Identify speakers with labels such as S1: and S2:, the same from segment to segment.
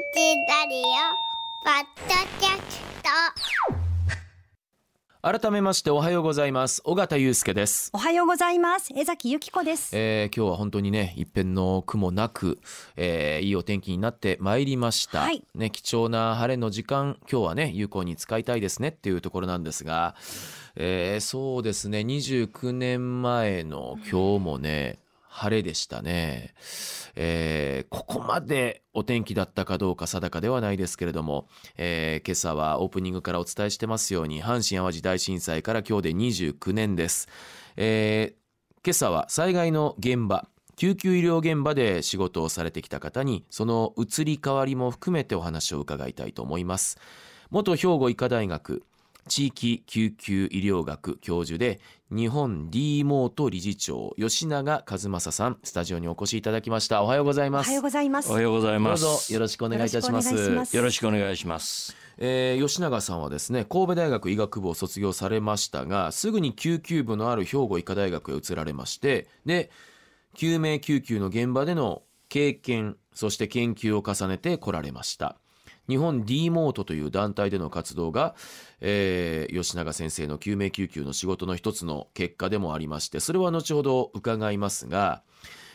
S1: ラリオポッドキャスト。
S2: 改めましておはようございます。尾形祐介です。
S3: おはようございます。江崎由紀子です。
S2: えー、今日は本当にね一片の雲なく、えー、いいお天気になってまいりました、
S3: はい。
S2: ね貴重な晴れの時間今日はね有効に使いたいですねっていうところなんですが、えー、そうですね29年前の今日もね、晴れでしたね、えーここまでお天気だったかどうか定かではないですけれども、えー今朝はオープニングからお伝えしてますように阪神・淡路大震災から今日で29年です、えー今朝は災害の現場救急医療現場で仕事をされてきた方にその移り変わりも含めてお話を伺いたいと思います。元兵庫医科大学地域救急医療学教授で日本 D モート理事長吉永和正さんスタジオにお越しいただきました。おはようございます。
S3: おはようございます。
S4: おはようござい
S2: どう
S4: ます。
S2: ぞよろしくお願いいたします。
S3: よろしくお願いします。
S4: よろしくお願いします。
S2: えー吉永さんはですね神戸大学医学部を卒業されましたがすぐに救急部のある兵庫医科大学へ移られましてで救命救急の現場での経験そして研究を重ねてこられました日本 D モートという団体での活動が、えー吉永先生の救命救急の仕事の一つの結果でもありましてそれは後ほど伺いますが、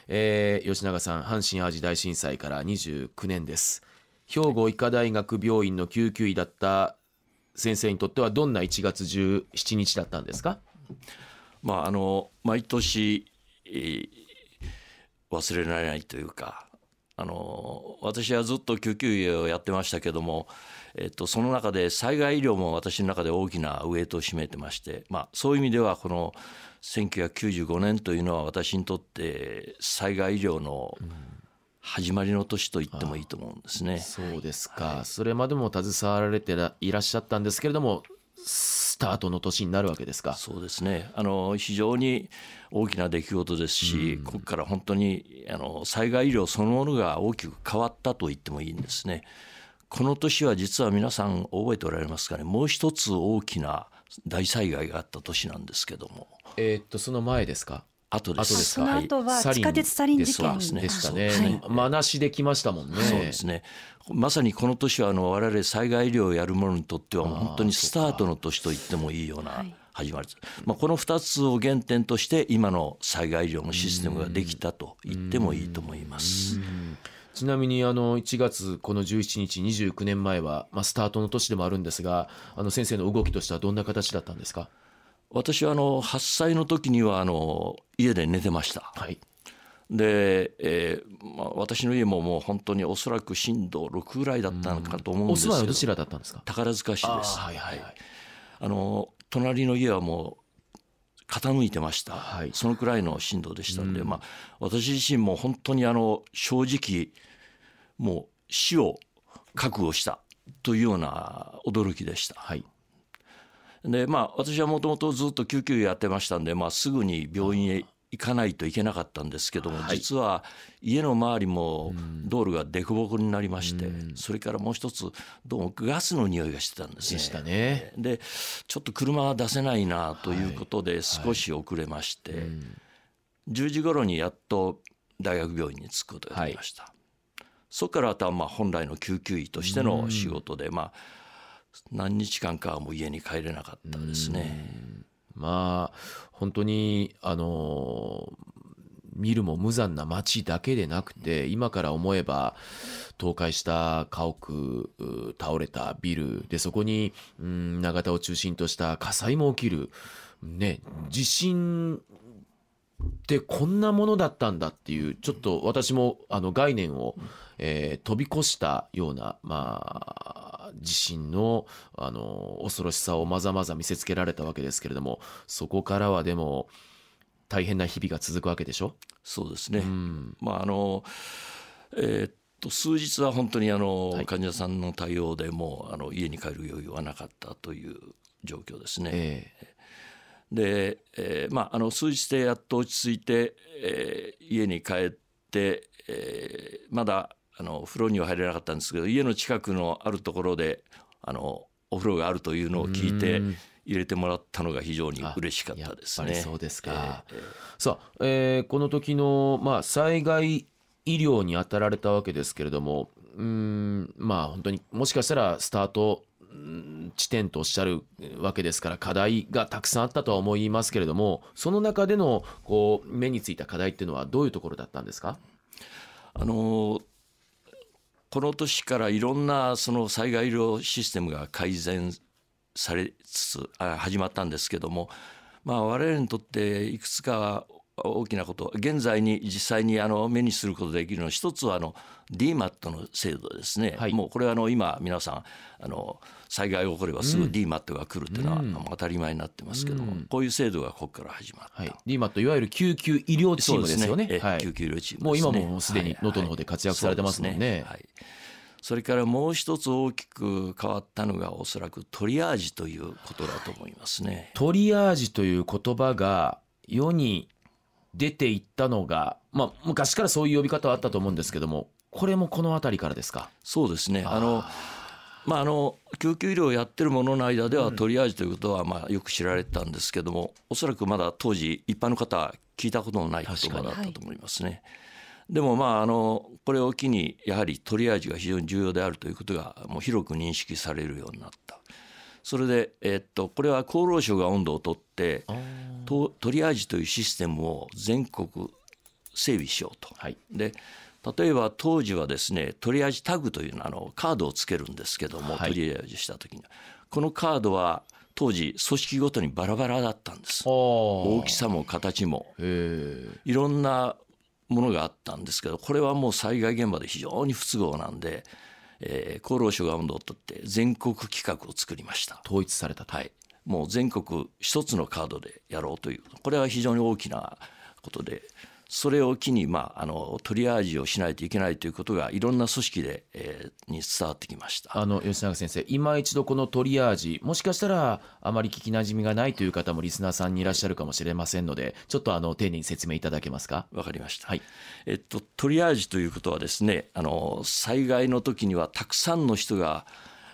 S2: えー吉永さん阪神・淡路大震災から29年です兵庫医科大学病院の救急医だった先生にとってはどんな1月17日だったんですか？
S4: まああの毎年、忘れられないというか。あの私はずっと救急医をやってましたけども、えっと、その中で災害医療も私の中で大きなウエイトを占めてまして、まあ、そういう意味ではこの1995年というのは私にとって災害医療の始まりの年と言ってもいいと思うんですね。
S2: そうですか、それまでも携わられていらっしゃったんですけれどもスタートの年になるわけですか。
S4: そうですね。あの非常に大きな出来事ですし、ここから本当にあの災害医療そのものが大きく変わったと言ってもいいんですね。この年は実は皆さん覚えておられますかね。もう一つ大きな大災害があった年なんですけども。
S2: えーっとその前ですか
S4: 後です。
S2: 後ですか？
S3: その後は地下鉄サリン事件
S4: そうですね
S2: でしたね、
S4: はい。
S2: まなしできましたもんね。
S4: そうですね。まさにこの年はあの我々災害医療をやる者にとっては本当にスタートの年と言ってもいいような
S3: はい。
S4: 始まりです、まあ、この2つを原点として今の災害医療のシステムができたと言ってもいいと思います。
S2: ちなみにあの1月この17日29年前は、まあ、スタートの年でもあるんですがあの先生の動きとしてはどんな形だったんですか？
S4: 私はあの8歳の時にはあの家で寝てました。
S2: はい。
S4: で、えーまあ、私の家ももう本当におそらく震度6ぐらいだったのかと思うん
S2: お
S4: ですけど。
S2: 住まいはどちらだったんですか？
S4: 宝塚市です。
S2: はいはいはい。
S4: あの隣の家はもう傾いてました、
S2: はい。
S4: そのくらいの震度でしたんで、まあ、私自身も本当にあの正直もう死を覚悟したというような驚きでした。
S2: はい
S4: でまあ私はもともとずっと救急医やってましたんで、まあ、すぐに病院へ行かないといけなかったんですけども、
S2: はい。
S4: 実は家の周りも道路が凸凹になりまして、それからもう一つどうもガスの匂いがしてたんですね。
S2: でしたね。
S4: でちょっと車は出せないなということで少し遅れまして、10時頃にやっと大学病院に着くことができました、そこからあとはまあ本来の救急医としての仕事で、まあ何日間かはもう家に帰れなかったですね。
S2: まあ本当にあの見るも無残な街だけでなくて今から思えば倒壊した家屋倒れたビルでそこにうん永田を中心とした火災も起きるね地震ってこんなものだったんだっていうちょっと私もあの概念を、えー飛び越したようなまあ地震のあの恐ろしさをまざまざ見せつけられたわけですけれどもそこからはでも大変な日々が続くわけでしょ？
S4: そうですね、
S2: うん。
S4: まああのえーっと数日は本当にあの、
S2: はい。
S4: 患者さんの対応でもうあの家に帰る余裕はなかったという状況ですね。
S2: え。
S4: で、えーまあ、あの数日でやっと落ち着いて、えー家に帰って、えーまだあの風呂には入れなかったんですけど家の近くのあるところであのお風呂があるというのを聞いて
S2: うん。
S4: 入れてもらったのが非常に
S2: あ
S4: 嬉しかったですね。
S2: りそうですか。さあ、えーこの時の、まあ、災害医療に当たられたわけですけれどもうんまあ本当にもしかしたらスタートうん地点とおっしゃるわけですから課題がたくさんあったとは思いますけれどもその中でのこう目についた課題っていうのはどういうところだったんですか？
S4: あのこの年からいろんなその災害医療システムが改善されつつ始まったんですけども、まあ、我々にとっていくつか大きなこと。現在に実際にあの目にすることができるのは一つはあの DMAT の制度ですね、
S2: はい。
S4: もうこれはあの今皆さんあの災害が起こればすぐ DMAT が来るというのは
S2: うん。
S4: 当たり前になってますけども、
S2: うん。
S4: こういう制度がここから始まった、
S2: はい。DMAT いわゆる救急医療チームですよね。
S4: え
S2: はい。
S4: 救急医療チーム
S2: もう今もすでに能登の方で活躍されてますもんね。
S4: はいはい。それからもう一つ大きく変わったのがおそらくトリアージということだと思いますね。
S2: トリアージという言葉が世に出ていったのが、まあ、昔からそういう呼び方はあったと思うんですけどもこれもこの辺りからですか？
S4: そうですね。あのまあ、あの救急医療をやってる者の間ではトリアージということはまあよく知られてたんですけどもおそらくまだ当時一般の方は聞いたことのない言葉だったと思いますね。でもまああのこれを機にやはりトリアージが非常に重要であるということがもう広く認識されるようになった。それで、えっと、これは厚労省が温度をとってトトリアージというシステムを全国整備しようと。
S2: はい。
S4: で例えば当時はですねトリアージタグというのあのカードをつけるんですけども、
S2: はい。
S4: トリアージした時には。このカードは当時組織ごとにバラバラだったんです。大
S2: 大
S4: きさも形も。いろんなものがあったんですけどこれはもう災害現場で非常に不都合なんで、えー厚労省が温度をとって全国企画を作りました。
S2: 統一されたと、
S4: はい、もう全国一つのカードでやろうという。これは非常に大きなことでそれを機に、まあ、あのトリアージをしないといけないということがいろんな組織で、えーに伝わってきました。
S2: あの吉永先生今一度このトリアージもしかしたらあまり聞きなじみがないという方もリスナーさんにいらっしゃるかもしれませんのでちょっとあの丁寧に説明いただけますか？
S4: わかりました、
S2: はい。
S4: えっと、トリアージということはですねあの災害の時にはたくさんの人が、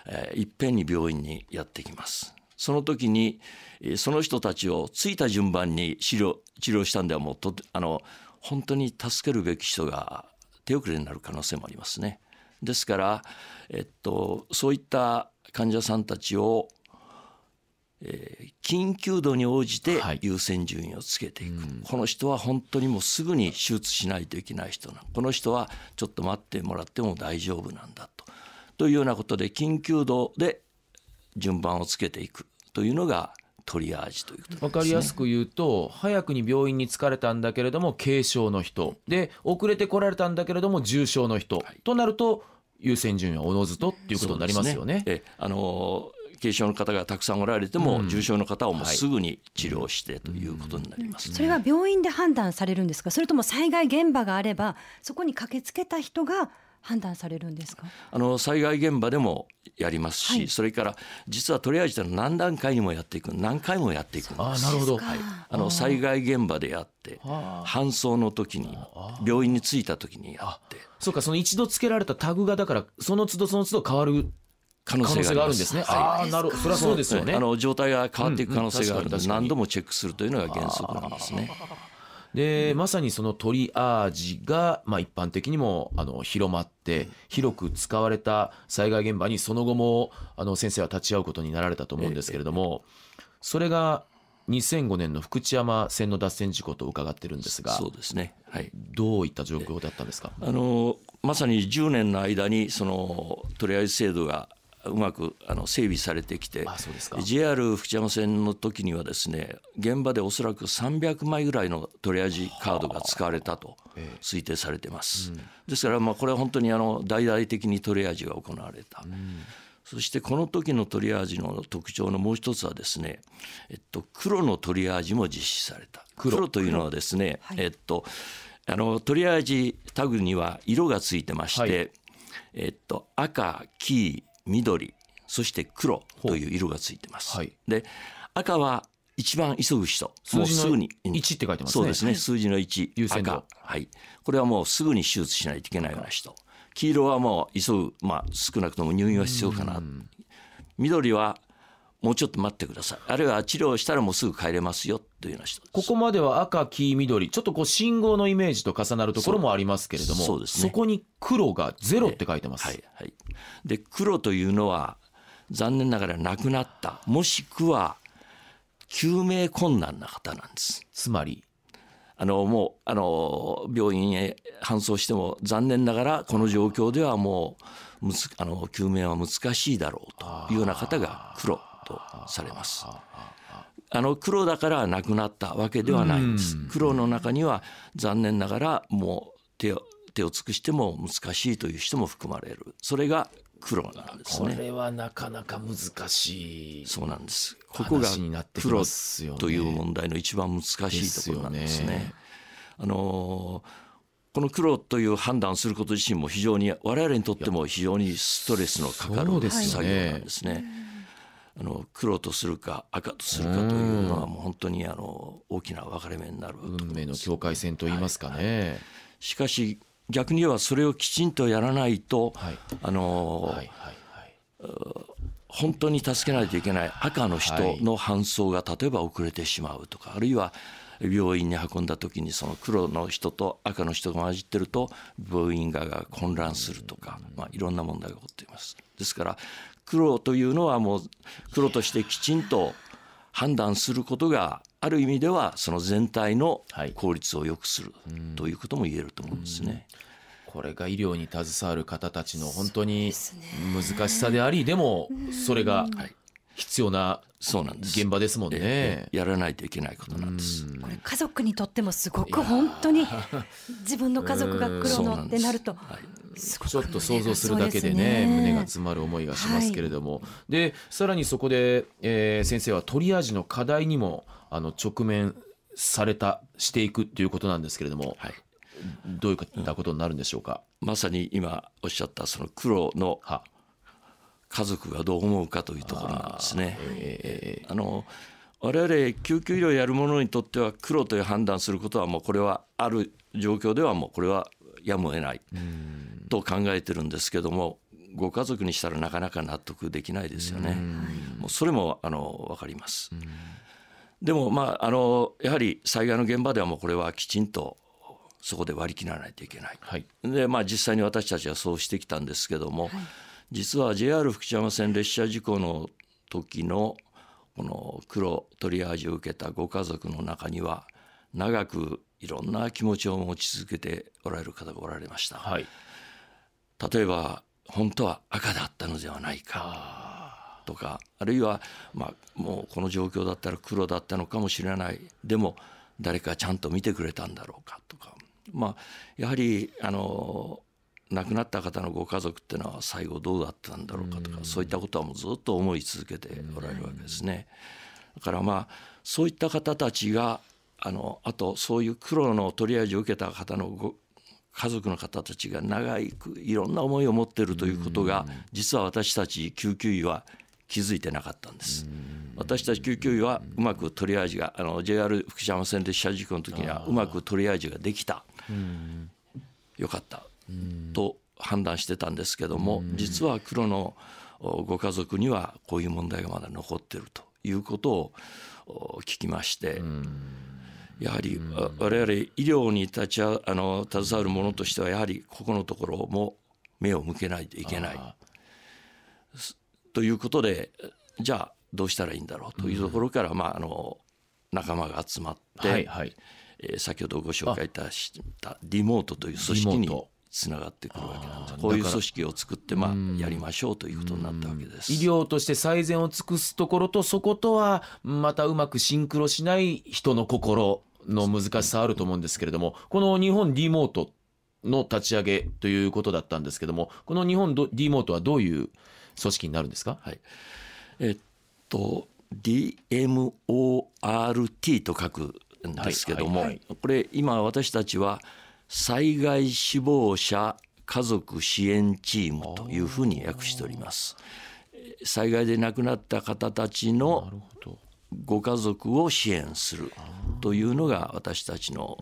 S4: えーいっぺんに病院にやってきますその時にえーその人たちをついた順番に治療治療したんではもうとあの本当に助けるべき人が手遅れになる可能性もありますね。ですから、えっと、そういった患者さんたちをえー緊急度に応じて
S2: はい。
S4: 優先順位をつけていく、この人は本当にもうすぐに手術しないといけない人なこの人はちょっと待ってもらっても大丈夫なんだと。というようなことで緊急度で順番をつけていくというのがトリアージということです、ね、
S2: わかりやすく言うと早くに病院に疲れたんだけれども軽症の人。で遅れて来られたんだけれども重症の人、となると優先順位はおのずとっていうことになりますよね。
S4: そうですえあの軽症の方がたくさんおられても、重症の方をもうすぐに治療してということになります、ね。
S3: それは病院で判断されるんですか？それとも災害現場があればそこに駆けつけた人が判断されるんですか？
S4: あの災害現場でもやりますし、
S3: はい。
S4: それから実はトリアージというのは何段階にもやっていく何回もやっていくんです。
S2: なるほど。
S3: はい。
S4: あの災害現場でやって
S2: あ
S4: 搬送の時に病院に着いた時にやって。
S2: そうかその一度つけられたタグがだからその都度その都度変わる
S4: 可能
S2: 性
S4: 性があります。
S2: があるんですね。
S4: はい。
S2: ああなるそれはそうですよね。
S4: あ。の状態が変わっていく可能性があるので何度もチェックするというのが原則なんですね。
S2: でまさにそのトリアージが、まあ、一般的にもあの広まって広く使われた災害現場にその後もあの先生は立ち会うことになられたと思うんですけれどもそれが2005年の福知山線の脱線事故と伺ってるんですが
S4: そうですね。はい。
S2: どういった状況だったんですか？
S4: あのまさに10年の間にそのトリアージ制度がうまくあの整備されてきて JR 福知山線の時にはですね現場でおそらく300枚ぐらいのトリアージカードが使われたと推定されてます、ですからまあこれは本当にあの大々的にトリアージが行われた、そしてこの時のトリアージの特徴のもう一つはですね、えっと、黒のトリアージも実施された。黒。というのはですね、えっとあのトリアージタグには色がついてまして、
S2: はい。
S4: えっと、赤黄緑そして黒という色がついてます。
S2: はい。
S4: で赤は一番急ぐ人。もうすぐに
S2: 1って書いてますね。
S4: そうですね、数字の1
S2: 優先度。
S4: 赤。はい。これはもうすぐに手術しないといけないような人。黄色はもう急ぐ。まあ少なくとも入院は必要かな。緑はもうちょっと待ってください。あるいは治療したらもうすぐ帰れますよというような人
S2: ここまでは赤黄緑ちょっとこう信号のイメージと重なるところもありますけれども
S4: そうそ
S2: こに黒がゼロって書いてます、
S4: はいはい、で黒というのは残念ながら亡くなったもしくは救命困難な方なんです。
S2: つまり？
S4: あのもうあの病院へ搬送しても残念ながらこの状況ではもうむずあの救命は難しいだろうというような方が黒とされます。あの黒だから亡くなったわけではないんです。黒の中には残念ながらもう手を手を尽くしても難しいという人も含まれる。それが黒なんですね。
S2: これはなかなか難しい
S4: そうなんです。ここが黒という問題の一番難しいところなんですね。
S2: ですよね
S4: あのーこの黒という判断をすること自身も非常に我々にとっても非常にストレスのかかる作業なんですね。あの黒とするか赤とするかというのはもう本当にあの大きな分かれ目になる
S2: 運命の境界線と言いますかね、
S4: しかし逆に言えばそれをきちんとやらないと、
S2: はい。
S4: あのー
S2: はいはいはい。
S4: 本当に助けないといけない赤の人の搬送が例えば遅れてしまうとかあるいは病院に運んだ時にその黒の人と赤の人が混じってると病院側が混乱するとか、まあ、いろんな問題が起こっています。ですから黒というのはもう黒としてきちんと判断することがある意味ではその全体の
S2: はい。
S4: 効率を良くするということも言えると思うんですね。
S2: これが医療に携わる方たちの本当に難しさでありでもそれが
S4: はい
S2: 必要な
S4: そうなんです
S2: 現場です。もんね。
S4: ええやらないといけないことなんです。
S3: これ家族にとってもすごく本当に自分の家族が黒
S4: そうなんです。
S3: のってなると
S2: ちょっと想像するだけでね胸が詰まる思いがしますけれども、でさらにそこで、えー先生はトリアージの課題にもあの直面されたしていくということなんですけれども、
S4: はい。
S2: どういったことになるんでしょうか？
S4: まさに今おっしゃったその黒の
S2: は
S4: 家族がどう思うかというところなんですね。
S2: え
S4: あの我々救急医療をやる者にとっては黒という判断することはもうこれはある状況ではもうこれはやむを得ないと考えてるんですけどもご家族にしたらなかなか納得できないですよね。もうそれもあの分かります。でもまああのやはり災害の現場ではもうこれはきちんとそこで割り切らないといけない。
S2: はい
S4: でまあ実際に私たちはそうしてきたんですけども、実は JR 福知山線列車事故の時のこの黒トリアージを受けたご家族の中には長くいろんな気持ちを持ち続けておられる方がおられました。
S2: はい。
S4: 例えば本当は赤だったのではないかとかあるいは、まあ、もうこの状況だったら黒だったのかもしれない。でも誰かちゃんと見てくれたんだろうかとか、まあ、やはりあの亡くなった方のご家族っていうのは最後どうだったんだろうかとかそういったことはもうずっと思い続けておられるわけですね。だからまあそういった方たちがあのあとそういう黒のトリアージを受けた方のご家族の方たちが長いくいろんな思いを持っているということが実は私たち救急医は気づいてなかったんです。私たち救急医はうまくトリアージがあの JR 福知山線列車事故の時にはうまくトリアージができた。よかったと判断してたんですけども実は黒のおご家族にはこういう問題がまだ残っているということをお聞きましてやはりあ我々医療に立ちあの携わる者としてはやはりここのところも目を向けないといけない。
S2: あ
S4: ということでじゃあどうしたらいいんだろうというところから、まあ、あの仲間が集まって、
S2: はいはい。
S4: えー先ほどご紹介いたしたリモートという組織につながってくるわけなんですこういう組織を作って、まあ、やりましょうということになったわけです。
S2: 医療として最善を尽くすところとそことはまたうまくシンクロしない人の心の難しさあると思うんですけれどもこの日本 D モートの立ち上げということだったんですけどもこの日本 D モートはどういう組織になるんですか？
S4: はい、えっと DMORT と書くんですけども、
S2: はいはい。
S4: これ今私たちは災害死亡者家族支援チームというふうに訳しております。災害で亡くなった方たち
S2: な
S4: のご家族を支援するというのが私たちの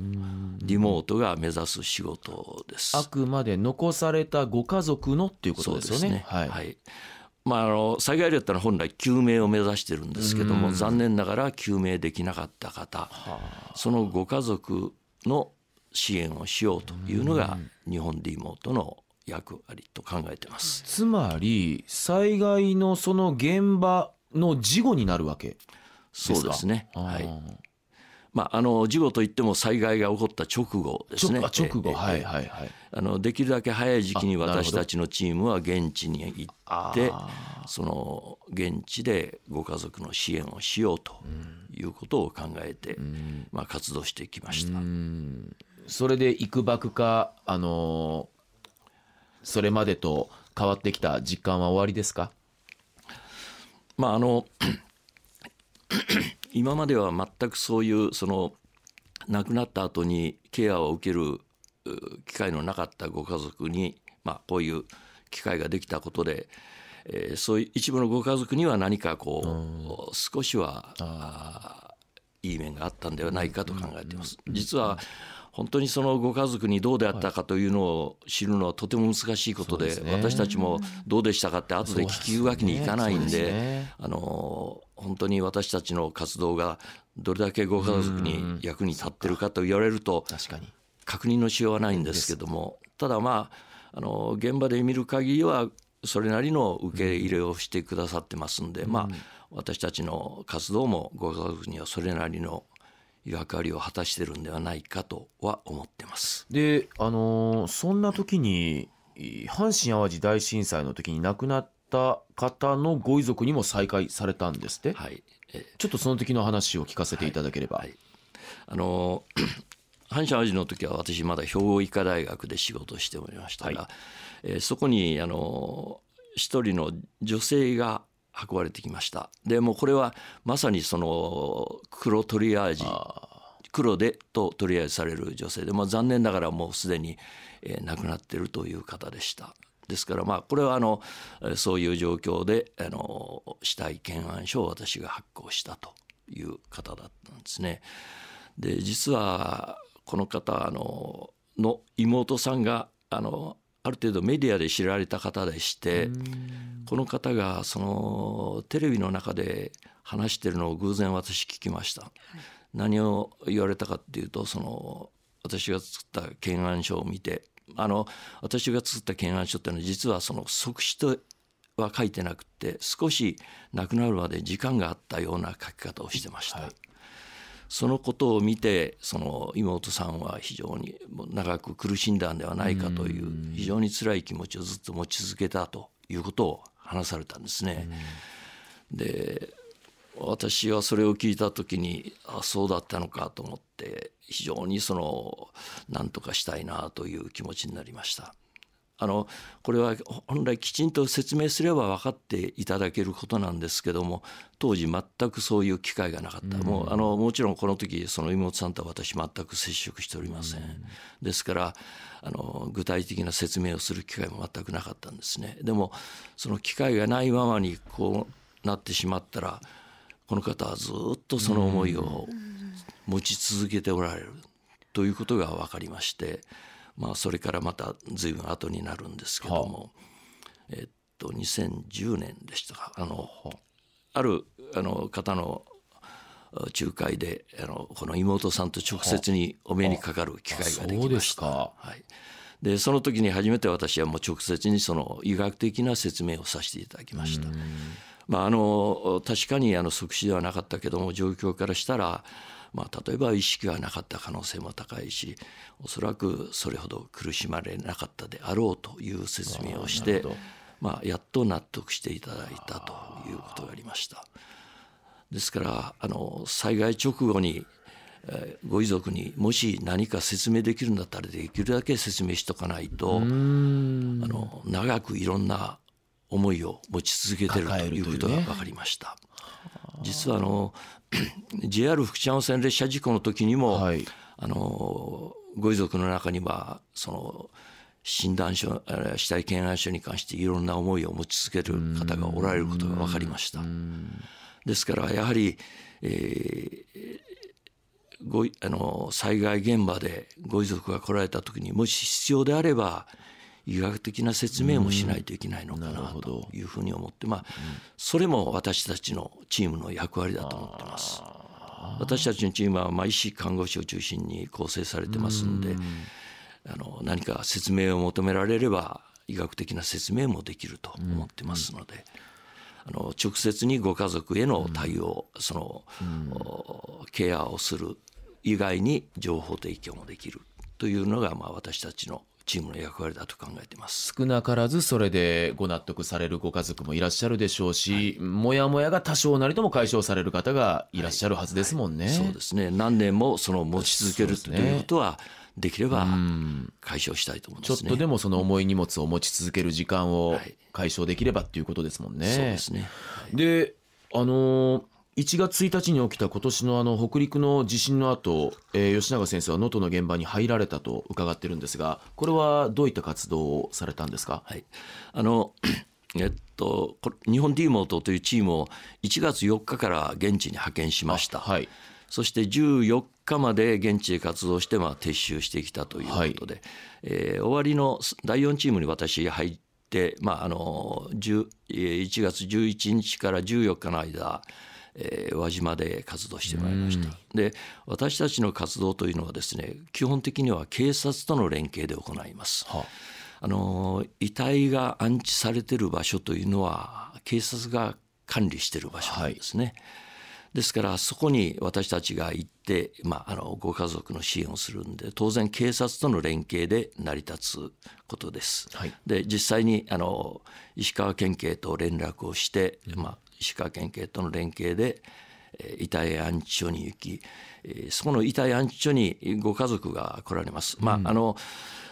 S4: リモートが目指す仕事です。
S2: あくまで残されたご家族のっていうことですよね。
S4: はい、まあ、あの災害だったら本来救命を目指してるんですけども、
S2: うん
S4: 残念ながら救命できなかった方そのご家族の支援をしようというのが日本リモートの役割と考えてます。
S2: つまり災害のその現場の事後になるわけですか？
S4: そうですね。はい。まああの事後といっても災害が起こった直後ですね。
S2: 直後
S4: ええ
S2: はいはいはい
S4: あのできるだけ早い時期に私たちのチームは現地に行
S2: あ
S4: って
S2: ー
S4: その現地でご家族の支援をしようということを考えて、まあ、活動してきました。
S2: うんそれで幾ばくかあのーそれまでと変わってきた実感は終わりですか？
S4: まああの 今までは全くそういうその亡くなった後にケアを受けるう機会のなかったご家族に、まあ、こういう機会ができたことで、えーそういう一部のご家族には何かこう、少しはいい面があったんではないかと考えています。実は本当にそのご家族にどうであったかというのを知るのはとても難しいことで
S2: そうですね。
S4: 私たちもどうでしたかって後で聞きわけにいかないん
S2: です
S4: で
S2: ね。
S4: あの本当に私たちの活動がどれだけご家族に役に立ってるかと言われると
S2: 確
S4: 認のしようはないんですけどもただまああの現場で見る限りはそれなりの受け入れをしてくださってますんで、まあ私たちの活動もご家族にはそれなりの役割を果たしてるんではないかとは思ってます。
S2: であのーそんな時にい阪神・淡路大震災の時に亡くなった方のご遺族にも再会されたんですって、
S4: はい、え
S2: ちょっとその時の話を聞かせていただければ、
S4: はい。あの 阪神・淡路の時は私まだ兵庫医科大学で仕事をしておりましたが、えーそこにあの一人の女性が運ばれてきましたでもうこれはまさにその黒トリアージ黒でとトリアージされる女性で、まあ、残念ながらもうすでに、えー亡くなっているという方でした。ですからまあこれはあのえーそういう状況であの死体検案書を私が発行したという方だったんですね。で実はこの方あのの妹さんがあのある程度メディアで知られた方でしてこの方がそのテレビの中で話してるのを偶然私聞きました。何を言われたかっていうとその私が作った検案書を見てあの私が作った検案書っていうのは実はその即死とは書いてなくて少し亡くなるまで時間があったような書き方をしてました。そのことを見てその妹さんは非常に長く苦しんだんではないかという非常に辛い気持ちをずっと持ち続けたということを話されたんですね。で私はそれを聞いた時にあそうだったのかと思って非常にその何とかしたいなという気持ちになりました。あのこれは本来きちんと説明すれば分かっていただけることなんですけども当時全くそういう機会がなかった、もうあのもちろんこの時その妹さんとは私全く接触しておりません、ですからあの具体的な説明をする機会も全くなかったんですね。でもその機会がないままにこうなってしまったらこの方はずっとその思いを持ち続けておられるということが分かりまして、まあ、それからまた随分後になるんですけども、えっと2010年でしたか。あのあ。るあの方の仲介であのこの妹さんと直接にお目にかかる機会ができますした。
S2: か。
S4: はい、でその時に初めて私はもう直接にその医学的な説明をさせていただきました。まあ、あの確かにあの即死ではなかったけども状況からしたら、まあ、例えば意識がなかった可能性も高いしおそらくそれほど苦しまれなかったであろうという説明をしてまあ、やっと納得していただいたということがありました。ですからあの災害直後にえーご遺族にもし何か説明できるんだったらできるだけ説明しとかないとあの長くいろんな思いを持ち続けてるということが分かりました。実はあの JR 福知山線列車事故の時にも、
S2: はい
S4: あのご遺族の中にはその診断書えー死体検案書に関していろんな思いを持ち続ける方がおられることが分かりました。ですからやはり、えーごいあの災害現場でご遺族が来られた時にもし必要であれば医学的な説明もしないといけないのか
S2: うん。な
S4: というふうに思って、まあ、それも私たちのチームの役割だと思ってます。私たちのチームは、まあ、医師看護師を中心に構成されてますんで、あの何か説明を求められれば医学的な説明もできると思ってますので、あの直接にご家族への対応、その、おケアをする以外に情報提供もできるというのが、まあ、私たちのチームの役割だと考えています。
S2: 少なからずそれでご納得されるご家族もいらっしゃるでしょうし、もやもやが多少なりとも解消される方がいらっしゃるはずですもんね。
S4: そうですね何年もその持ち続けるということはできれば解消したいと思いますね。
S2: ちょっとでもその重い荷物を持ち続ける時間を
S4: はい
S2: 解消できればっていうことですもんね。
S4: そうですね。
S2: で、あのー1月1日に起きた今年のあの北陸の地震の後、えー吉永先生は能登の現場に入られたと伺ってるんですが、これはどういった活動をされたんですか？
S4: はい、あの えっと日本 D モートというチームを1月4日から現地に派遣しました。
S2: はい。
S4: そして14日まで現地で活動して、まあ、撤収してきたということで、えー終わりの第4チームに私入って、まあ、あの10えー1月11日から14日の間、えー輪島で活動してまいりました。で私たちの活動というのはですね基本的には警察との連携で行います。
S2: は
S4: あの遺体が安置されている場所というのは警察が管理している場所なんですね。ですからそこに私たちが行って、まあ、あのご家族の支援をするんで当然警察との連携で成り立つことです。
S2: はい
S4: で実際にあの石川県警と連絡をして、まあ、石川県警との連携で、えー遺体安置所に行き、えーそこの遺体安置所にご家族が来られます。まああの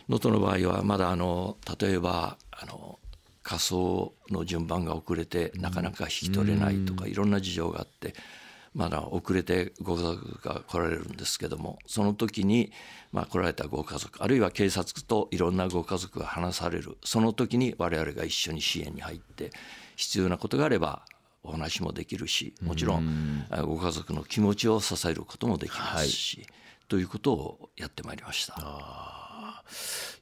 S4: 能登の場合はまだあの例えばあの火葬の順番が遅れてなかなか引き取れないとかいろんな事情があってまだ遅れてご家族が来られるんですけどもその時にまあ来られたご家族あるいは警察といろんなご家族が話される。その時に我々が一緒に支援に入って必要なことがあればお話もできるしもちろんあご家族の気持ちを支えることもできますし、ということをやってまいりました。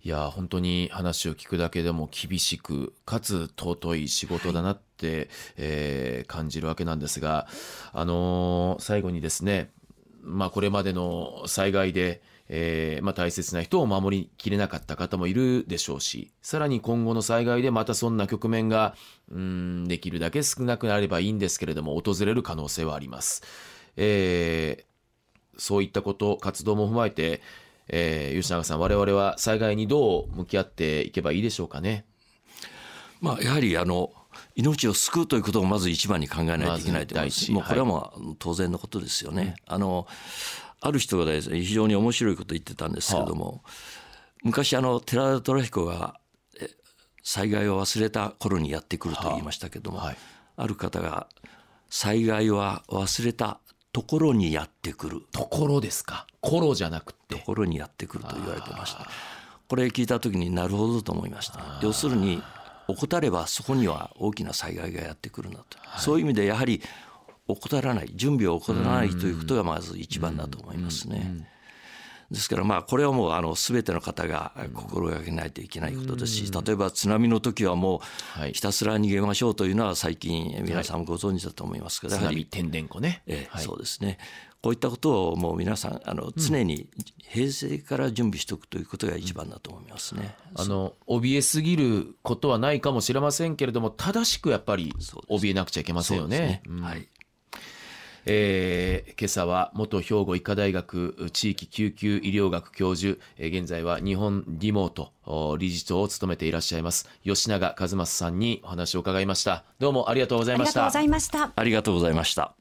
S2: いや本当に話を聞くだけでも厳しくかつ尊い仕事だなって、えー感じるわけなんですが、あのー最後にですね、まあ、これまでの災害で、えーまあ、大切な人を守りきれなかった方もいるでしょうしさらに今後の災害でまたそんな局面がうんできるだけ少なくなればいいんですけれども訪れる可能性はあります。えーそういったこと、活動も踏まえて、えー吉永さん、我々は災害にどう向き合っていけばいいでしょうかね？
S4: まあ、やはりあの命を救うということをまず一番に考えないといけないと思います。
S2: まず第一
S4: もうこれはまあ当然のことですよね。あのある人がですね非常に面白いこと言ってたんですけれども、昔あの寺田虎彦がえ災害を忘れた頃にやってくると言いましたけども、
S2: はい
S4: ある方が災害は忘れたところにやってくる
S2: ところですか？コロじゃなくて。
S4: ところにやってくると言われてました。これ聞いた時になるほどと思いました。要するに怠ればそこには大きな災害がやってくるんだと、そういう意味でやはり怠らない準備を怠らないということがまず一番だと思いますね。ですからまあこれはもうあの全ての方が心がけないといけないことですし例えば津波の時はも
S2: はいう
S4: ひたすら逃げましょうというのは最近皆さんもご存知だと思いますけどやはり
S2: 津波天然湖ね。
S4: ええ
S2: はい
S4: そうですね。こういったことをもう皆さんあの常に平成から準備しておくということが一番だと思いますね。
S2: あの怯えすぎることはないかもしれませんけれども正しくやっぱり怯えなくちゃいけませんよね。うん
S4: はい。
S2: えー今朝は元兵庫医科大学地域救急医療学教授、えー現在は日本リモートお理事長を務めていらっしゃいます吉永和正さんにお話を伺いましたどうもありがとうございました
S3: ありがとうございました。
S4: ありがとうございました。